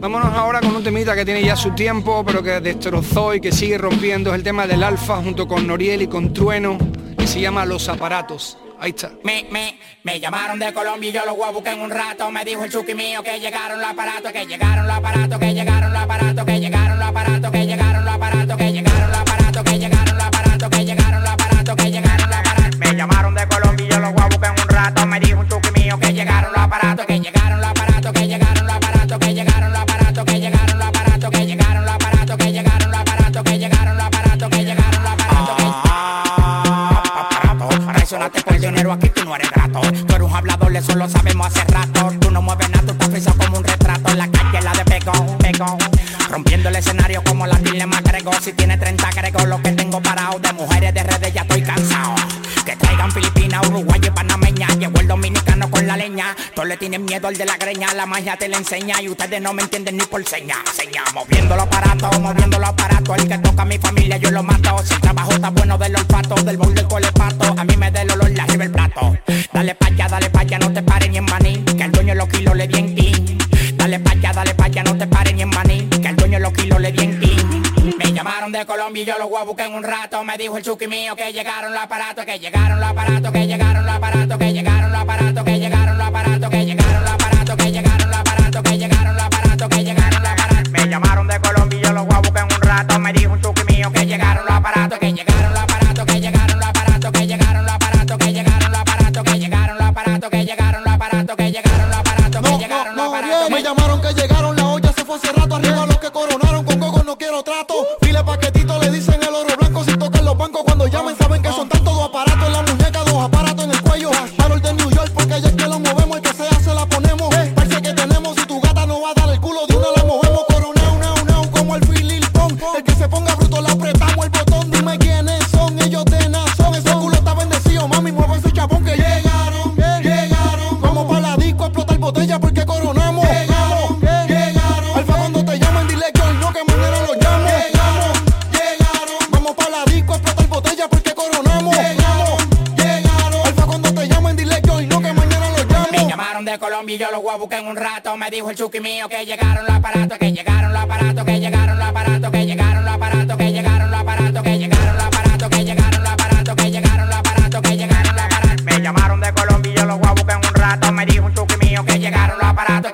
Vámonos ahora con un temita que tiene ya su tiempo, pero que destrozó y que sigue rompiendo. Es el tema del Alfa junto con Noriel y con Trueno, que se llama Los Aparatos. Ahí está. Me, me, me llamaron de Colombia y yo los voy a buscar en un rato. Me dijo el chuki mío que llegaron los aparatos, que llegaron los aparatos, que llegaron los aparatos, que llegaron los aparatos, que llegaron los aparatos, que llegaron los aparatos, que llegaron los aparatos, que llegaron los aparatos, que llegaron los aparatos. Me llamaron de Colombia y yo los voy a buscar en un rato. Me dijo el chuki mío que llegaron los aparatos, que llegaron Traicionaste por dinero, aquí tú no eres grato. Tú eres un hablador, eso lo sabemos hace rato. Tú no mueves nada, tú estás frisado como un retrato. En la calle la de pegón, pegón. Rompiendo el escenario como la dilema grego. Si tiene 30 agrego lo que tengo parado. De mujeres de redes ya estoy cansado. Que traigan Filipinas, Uruguay y Panameña. Llegó el dominicano con la leña. Todos le tienen miedo al de la greña. La magia te la enseña y ustedes no me entienden ni por seña. Seña, moviendo los aparatos, moviendo los aparatos. El que toca a mi familia yo lo mato. Si el trabajo está bueno del olfato, del bol del colepato. Dale pa' allá, dale pa' allá, no te pares ni en maní. Que el dueño los kilos le di en clean. Dale pa' allá, dale pa' allá, no te pares ni en maní. Que el dueño los kilos le di en clean. Me llamaron de Colombia y yo los voy a en un rato. Me dijo el chuki mío que llegaron los aparatos, que llegaron los aparatos, que llegaron los aparatos, que llegaron los aparatos, que llegaron los aparatos, que llegaron en un rato. Me dijo el chuki mío que llegaron los aparatos, que llegaron los aparatos, que llegaron los aparatos, que llegaron los aparatos, que llegaron los aparatos, que llegaron los aparatos, que llegaron los aparatos, que llegaron los aparatos, que llegaron los aparatos. Me llamaron de Colombia los voy a buscar en un rato. Me dijo el chuki mío que llegaron los aparatos,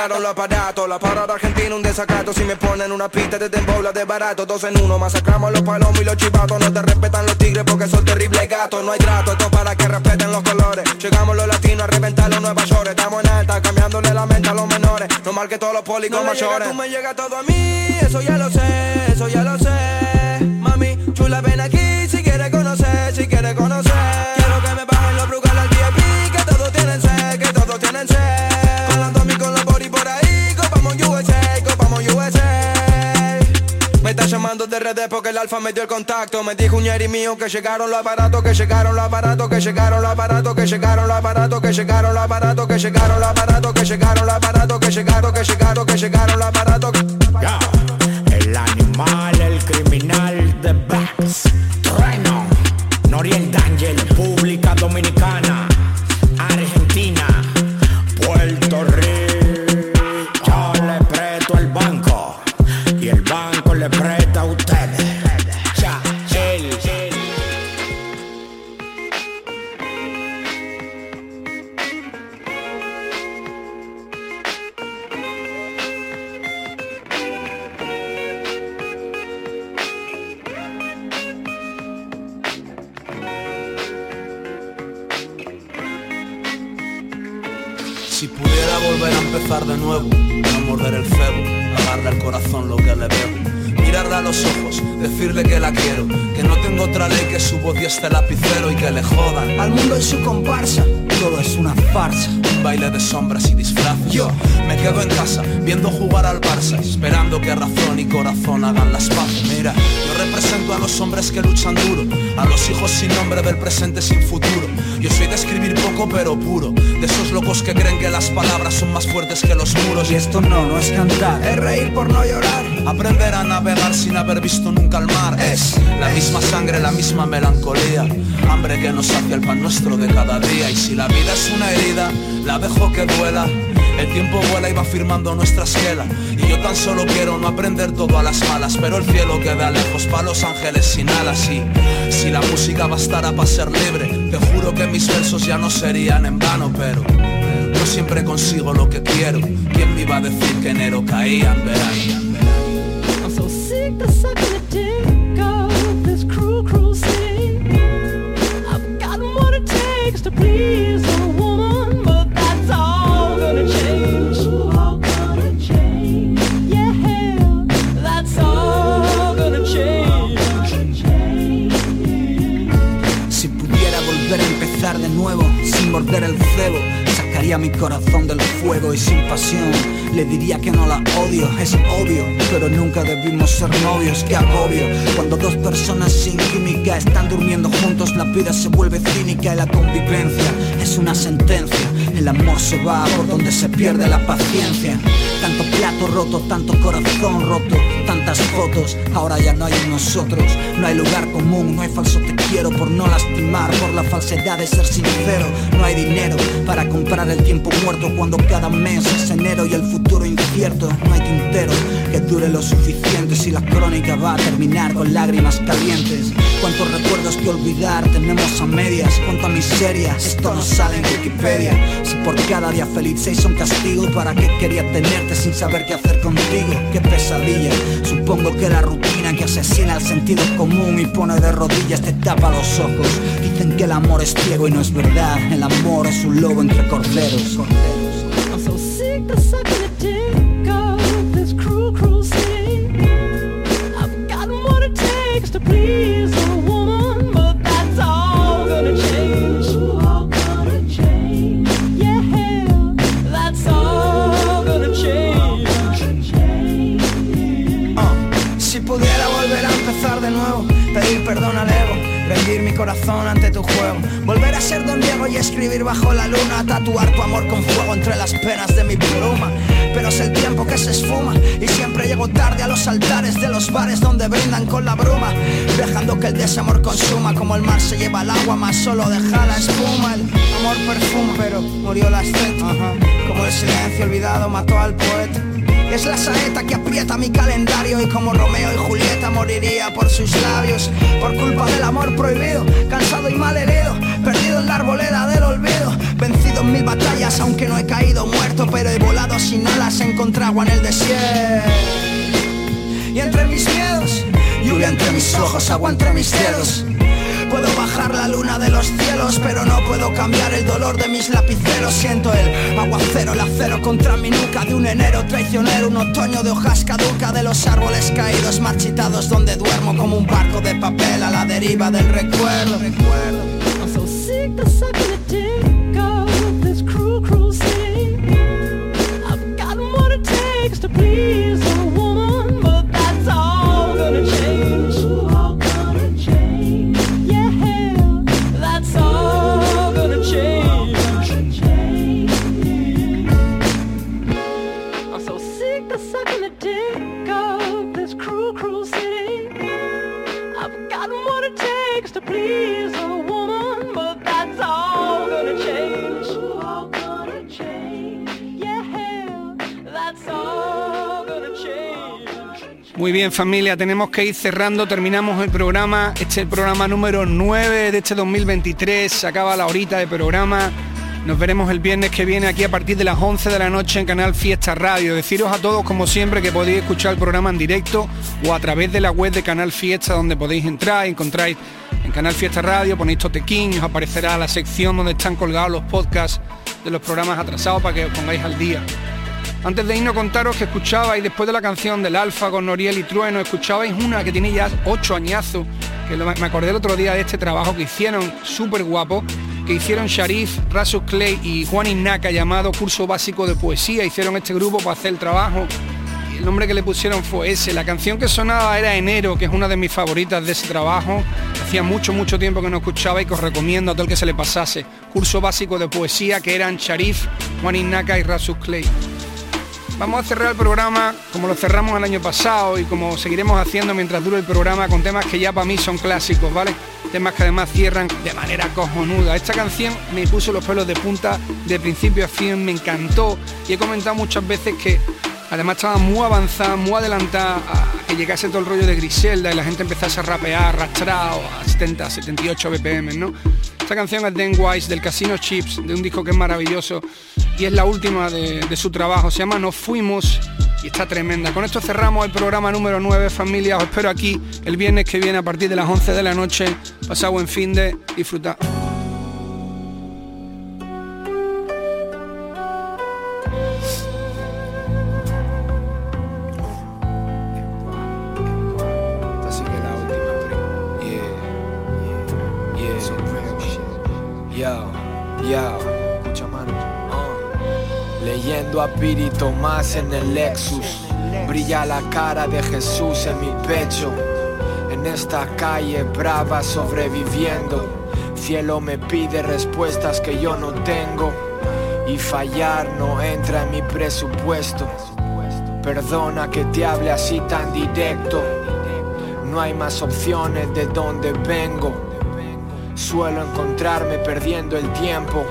llegaron los aparatos, la parada argentina, un desacato. Si me ponen una pista de tembola de barato, dos en uno, masacramos los palomos y los chivatos. No te respetan los tigres porque son terribles gatos. No hay trato, esto para que respeten los colores. Llegamos los latinos a reventar los Nueva York. Estamos en alta, cambiándole la mente a los menores. No mal que todos los pólicos No mayores. tú me llega todo a mí, eso ya lo sé, eso ya lo sé. Mami, chula, ven aquí si quieres conocer, si quieres conocer. Me está llamando de redes porque el alfa me dio el contacto. Me dijo un yeri mío que llegaron los aparatos, que llegaron los aparatos, que llegaron los aparatos, que llegaron los aparatos, que llegaron los aparatos, que llegaron los aparatos, que llegaron los aparatos, que llegaron, que llegaron, que llegaron los aparatos. El animal, el criminal de Bax. Trueno. Noriel Danger, República Dominicana. Debo. Mirarle a los ojos, decirle que la quiero, que no tengo otra ley que su voz y este lapicero y que le jodan. Al mundo y su comparsa, todo es una farsa. Baile de sombras y disfraces. Yo me quedo en casa, viendo jugar al Barça, esperando que razón y corazón hagan las paces. Mira, yo represento a los hombres que luchan duro, a los hijos sin nombre del presente sin futuro. Yo soy de escribir poco pero puro, de esos locos que creen que las palabras son más fuertes que los muros. Y esto no, no es cantar, es reír por no llorar. Aprender a navegar sin haber visto nunca el mar es la misma sangre, la misma melancolía, hambre que nos hace el pan nuestro de cada día. Y si la vida es una herida, la dejo que duela. El tiempo vuela y va firmando nuestra esquela Y yo tan solo quiero no aprender todo a las malas Pero el cielo queda lejos para los ángeles sin alas Y si la música bastara para ser libre Te juro que mis versos ya no serían en vano Pero yo siempre consigo lo que quiero ¿Quién me iba a decir que enero caía en verano? I'm so el sacaría mi corazón del fuego y sin pasión. Le diría que no la odio, es obvio, pero nunca debimos ser novios, qué agobio. Cuando dos personas sin química están durmiendo juntos, la vida se vuelve cínica y la convivencia es una sentencia. El amor se va por donde se pierde la paciencia. Tanto plato roto, tanto corazón roto, tantas fotos, ahora ya no hay en nosotros. No hay lugar común, no hay falso te quiero por no lastimar, por la falsedad de ser sincero. No hay dinero para comprar el tiempo muerto cuando cada mes es enero y el futuro incierto. No hay tintero que dure lo suficiente si la crónica va a terminar con lágrimas calientes. Cuántos recuerdos que olvidar tenemos a medias, cuánta miseria, esto no sale en Wikipedia. Si por cada día feliz seis son castigo, ¿para qué quería tenerte sin saber qué hacer contigo? Qué pesadilla, supongo que la rutina que asesina el sentido común y pone de rodillas te tapa los ojos. Dicen que el amor es ciego y no es verdad, el amor es un lobo entre recorderos con. Corazón ante tu juego, volver a ser Don Diego y escribir bajo la luna, tatuar tu amor con fuego entre las penas de mi pluma. Pero es el tiempo que se esfuma y siempre llego tarde a los altares de los bares donde brindan con la bruma Dejando que el desamor consuma Como el mar se lleva el agua más solo deja la espuma. El amor perfuma pero murió la estética Como el silencio olvidado mató al poeta es la saeta que aprieta mi calendario y como Romeo y Julieta moriría por sus labios por culpa del amor prohibido, cansado y mal herido, perdido en la arboleda del olvido, vencido en mil batallas aunque no he caído muerto, pero he volado sin alas, encontré en el desierto. Y entre mis miedos, lluvia entre mis ojos, agua entre mis dedos. Bajar la luna de los cielos, pero no puedo cambiar el dolor de mis lapiceros. Siento el aguacero, el acero contra mi nuca de un enero traicionero, un otoño de hojas caduca de los árboles caídos, marchitados donde duermo como un barco de papel a la deriva del recuerdo. Muy bien familia, tenemos que ir cerrando, terminamos el programa, este es el programa número 9 de este 2023, se acaba la horita de programa, nos veremos el viernes que viene aquí a partir de las 11 de la noche en Canal Fiesta Radio. Deciros a todos como siempre que podéis escuchar el programa en directo o a través de la web de Canal Fiesta donde podéis entrar, encontráis en Canal Fiesta Radio, ponéis Totequín os aparecerá la sección donde están colgados los podcasts de los programas atrasados para que os pongáis al día. Antes de irnos contaros que escuchabais después de la canción del Alfa con Noriel y Trueno, escuchabais una que tiene ya ocho añazos, que me acordé el otro día de este trabajo que hicieron, súper guapo, que hicieron Sharif, Rasus Clay y Juan Innaca llamado Curso Básico de Poesía, hicieron este grupo para hacer el trabajo. Y el nombre que le pusieron fue ese. La canción que sonaba era Enero, que es una de mis favoritas de ese trabajo. Hacía mucho, mucho tiempo que no escuchaba y que os recomiendo a todo el que se le pasase. Curso Básico de Poesía, que eran Sharif, Juan Innaca y Rasus Clay. Vamos a cerrar el programa como lo cerramos el año pasado y como seguiremos haciendo mientras dure el programa con temas que ya para mí son clásicos, ¿vale? Temas que además cierran de manera cojonuda. Esta canción me puso los pelos de punta de principio a fin, me encantó y he comentado muchas veces que además estaba muy avanzada, muy adelantada que llegase todo el rollo de Griselda y la gente empezase a rapear arrastrado a 70, 78 BPM, ¿no? Esta canción es Den Wise del Casino Chips, de un disco que es maravilloso y es la última de, de su trabajo. Se llama Nos Fuimos y está tremenda. Con esto cerramos el programa número 9, familia. Os espero aquí el viernes que viene a partir de las 11 de la noche. Pasad buen fin de disfrutar. Tomás en el Lexus. Brilla la cara de Jesús en mi pecho. En esta calle brava sobreviviendo. Cielo me pide respuestas que yo no tengo. Y fallar no entra en mi presupuesto. Perdona que te hable así tan directo. No hay más opciones de donde vengo. Suelo encontrarme perdiendo el tiempo.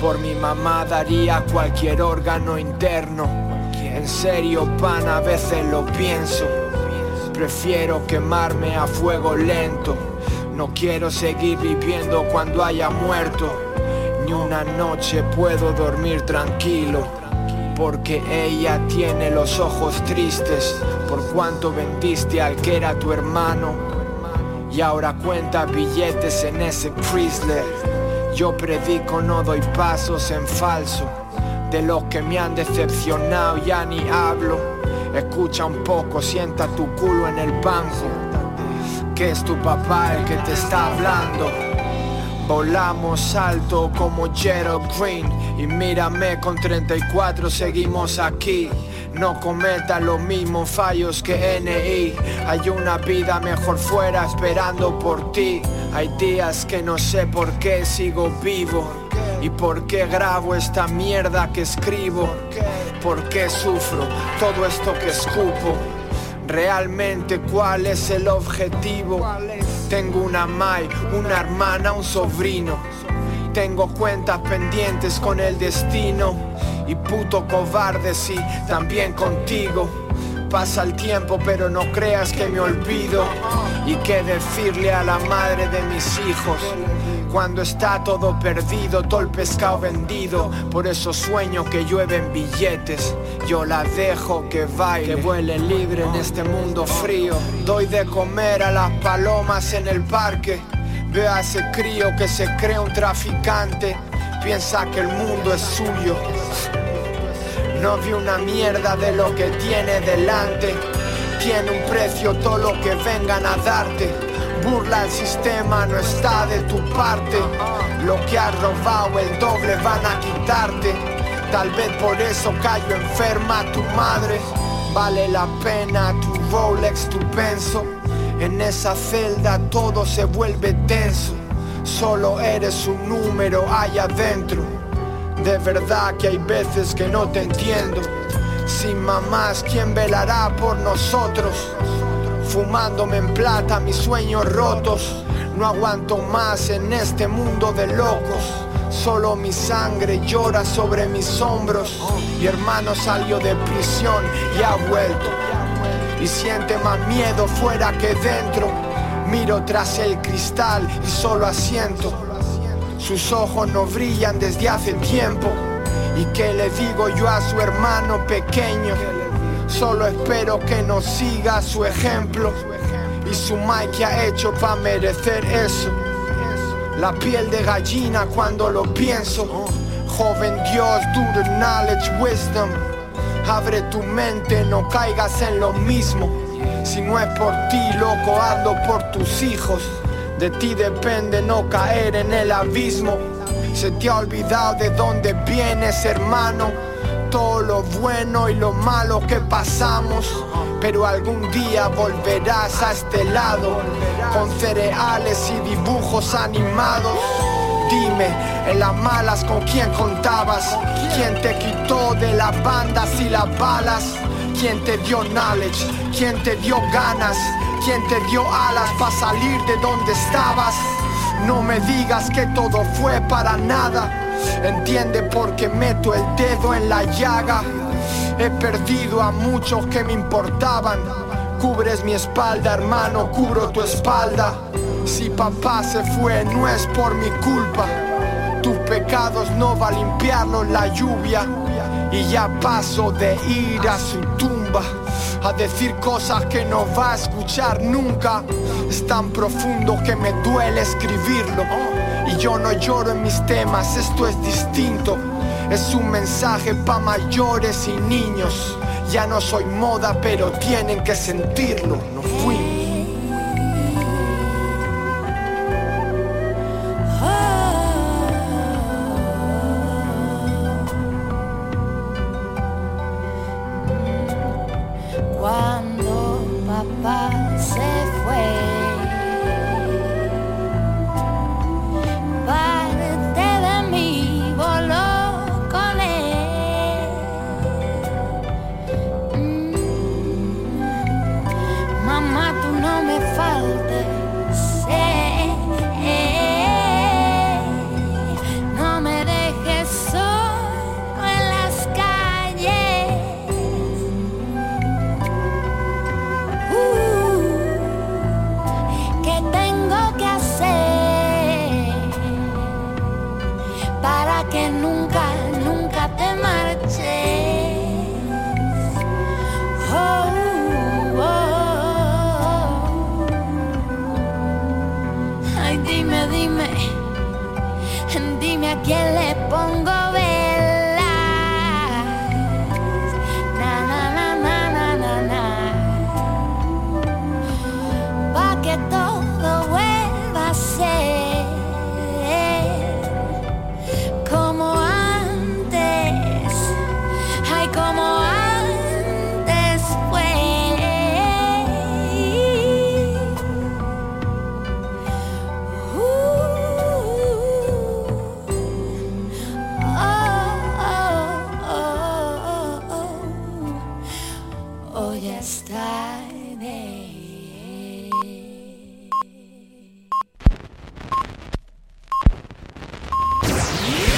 Por mi mamá daría cualquier órgano interno. En serio, pan, a veces lo pienso. Prefiero quemarme a fuego lento. No quiero seguir viviendo cuando haya muerto. Ni una noche puedo dormir tranquilo. Porque ella tiene los ojos tristes por cuanto vendiste al que era tu hermano. Y ahora cuenta billetes en ese Chrysler. Yo predico, no doy pasos en falso. De los que me han decepcionado ya ni hablo. Escucha un poco, sienta tu culo en el banco. Que es tu papá el que te está hablando. Volamos alto como Gerald Green y mírame con 34 seguimos aquí. No cometa los mismos fallos que NI. Hay una vida mejor fuera esperando por ti. Hay días que no sé por qué sigo vivo y por qué grabo esta mierda que escribo. Por qué sufro todo esto que escupo. Realmente cuál es el objetivo. Tengo una mai, una hermana, un sobrino. Tengo cuentas pendientes con el destino. Y puto cobarde, sí, también contigo. Pasa el tiempo, pero no creas que me olvido. Y qué decirle a la madre de mis hijos. Cuando está todo perdido, todo el pescado vendido. Por eso sueño que llueven billetes. Yo la dejo que baile, que vuele libre en este mundo frío. Doy de comer a las palomas en el parque. Veo a ese crío que se cree un traficante. Piensa que el mundo es suyo. No vi una mierda de lo que tiene delante. Tiene un precio todo lo que vengan a darte. Burla el sistema, no está de tu parte. Lo que has robado, el doble van a quitarte. Tal vez por eso cayó enferma tu madre. Vale la pena tu Rolex, tu penso. En esa celda todo se vuelve tenso. Solo eres un número allá adentro. De verdad que hay veces que no te entiendo. Sin mamás, ¿quién velará por nosotros? Fumándome en plata mis sueños rotos. No aguanto más en este mundo de locos. Solo mi sangre llora sobre mis hombros. Mi hermano salió de prisión y ha vuelto. Y siente más miedo fuera que dentro. Miro tras el cristal y solo asiento. Sus ojos no brillan desde hace tiempo. ¿Y qué le digo yo a su hermano pequeño? Solo espero que nos siga su ejemplo. Y su Mike que ha hecho para merecer eso. La piel de gallina cuando lo pienso. Joven Dios, do knowledge, wisdom. Abre tu mente, no caigas en lo mismo. Si no es por ti, loco, hazlo por tus hijos. De ti depende no caer en el abismo. Se te ha olvidado de dónde vienes, hermano. Todo lo bueno y lo malo que pasamos. Pero algún día volverás a este lado. Con cereales y dibujos animados. Dime, en las malas con quién contabas. ¿Quién te quitó de las bandas y las balas? ¿Quién te dio knowledge? ¿Quién te dio ganas? ¿Quién te dio alas para salir de donde estabas? No me digas que todo fue para nada. Entiende por qué meto el dedo en la llaga. He perdido a muchos que me importaban. Cubres mi espalda, hermano, cubro tu espalda. Si papá se fue, no es por mi culpa. Tus pecados no va a limpiarlos la lluvia. Y ya paso de ir a su tumba a decir cosas que no va a escuchar nunca. Es tan profundo que me duele escribirlo. Y yo no lloro en mis temas, esto es distinto. Es un mensaje pa' mayores y niños. Ya no soy moda, pero tienen que sentirlo. No fuimos.